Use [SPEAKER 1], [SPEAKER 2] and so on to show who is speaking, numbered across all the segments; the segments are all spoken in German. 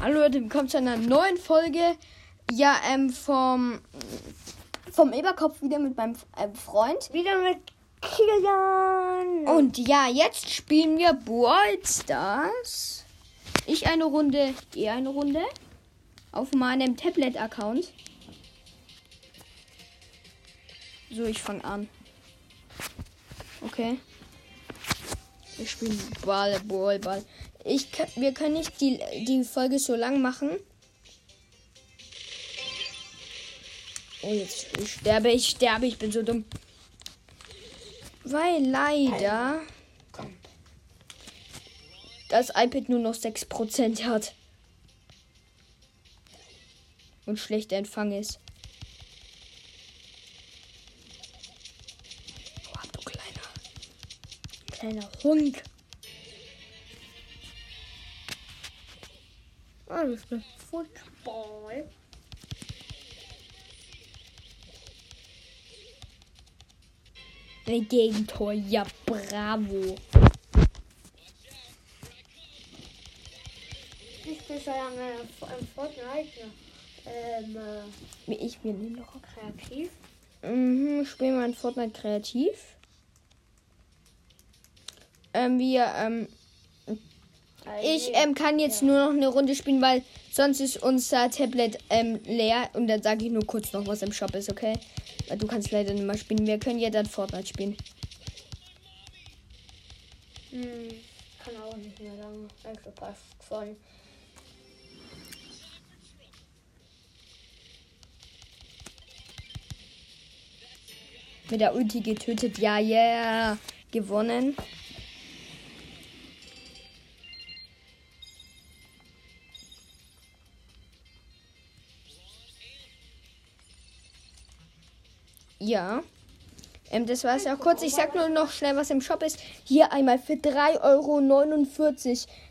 [SPEAKER 1] Hallo Leute, willkommen zu einer neuen Folge. Ja, ähm, vom, vom Eberkopf wieder mit meinem äh, Freund.
[SPEAKER 2] Wieder mit Kilian.
[SPEAKER 1] Und ja, jetzt spielen wir Brawl Stars. Ich eine Runde, ihr eine Runde. Auf meinem Tablet-Account. So, ich fange an. Okay. Wir spielen Ball, Ball, Ball. Ich, wir können nicht die, die Folge so lang machen. Oh, jetzt ich sterbe, ich sterbe, ich bin so dumm. Weil leider das iPad nur noch 6% hat. Und schlechter Empfang ist. Oh, du kleiner. Kleiner Hund.
[SPEAKER 2] Ah, das ist ein Football.
[SPEAKER 1] Ein Gegentor. Ja, bravo.
[SPEAKER 2] Ich bin schon lange im Fortnite. Ähm, äh,
[SPEAKER 1] Ich bin noch.
[SPEAKER 2] kreativ.
[SPEAKER 1] Mhm, spielen wir in Fortnite kreativ. Ähm, wir, ähm, ich ähm, kann jetzt nur noch eine Runde spielen, weil sonst ist unser Tablet ähm, leer und dann sage ich nur kurz noch, was im Shop ist, okay? Weil du kannst leider nicht mehr spielen. Wir können ja dann Fortnite spielen.
[SPEAKER 2] Hm, kann auch nicht mehr lange. Also passt voll.
[SPEAKER 1] Mit der Ulti getötet. Ja, yeah. Gewonnen. Ja. Ähm, das war es auch kurz. Ich sag nur noch schnell, was im Shop ist. Hier einmal für 3,49 Euro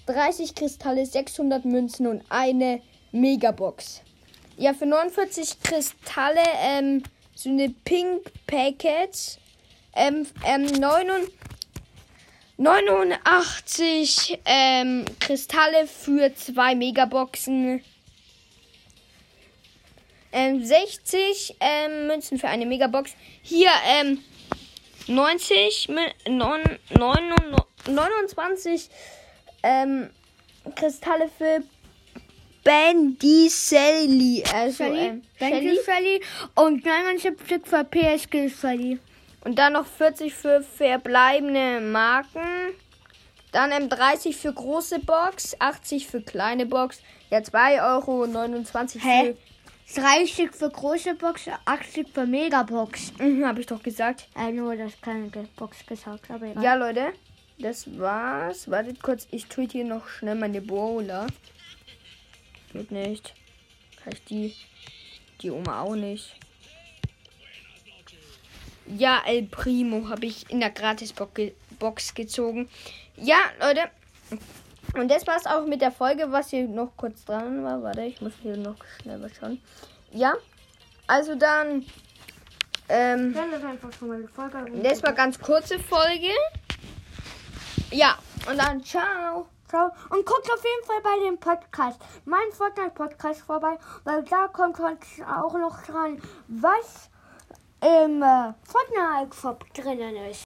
[SPEAKER 1] 30 Kristalle, 600 Münzen und eine Megabox. Ja, für 49 Kristalle, ähm, so eine Pink Packets. Ähm, ähm, 89, 89 ähm, Kristalle für zwei Megaboxen. Ähm, 60 ähm, Münzen für eine Megabox. Hier ähm, 90, Mü- neun- neun- 29 ähm, Kristalle für Bandy Sally. Also,
[SPEAKER 2] Shelly.
[SPEAKER 1] ähm, Shelly.
[SPEAKER 2] Shelly. Und 79 Stück für PSG Shelly.
[SPEAKER 1] Und dann noch 40 für verbleibende Marken. Dann ähm, 30 für große Box, 80 für kleine Box. Ja, 2,29 Euro
[SPEAKER 2] Hä? 3 Stück für große Box, 8 Stück für Megabox.
[SPEAKER 1] Mhm, hab ich doch gesagt.
[SPEAKER 2] Äh, nur das kleine Box gesagt, aber egal.
[SPEAKER 1] Ja, Leute, das war's. Wartet kurz, ich tue hier noch schnell meine Bowler. Geht nicht. Vielleicht die. Die Oma auch nicht. Ja, El Primo habe ich in der Gratis-Box ge Box gezogen. Ja, Leute. Und das war's auch mit der Folge, was hier noch kurz dran war. Warte, ich muss hier noch schnell was schauen. Ja, also dann. Ähm, das war ganz kurze Folge. Ja, und dann ciao.
[SPEAKER 2] Ciao. Und guckt auf jeden Fall bei dem Podcast, mein Fortnite-Podcast vorbei, weil da kommt heute auch noch dran, was im äh, Fortnite-Shop drinnen ist.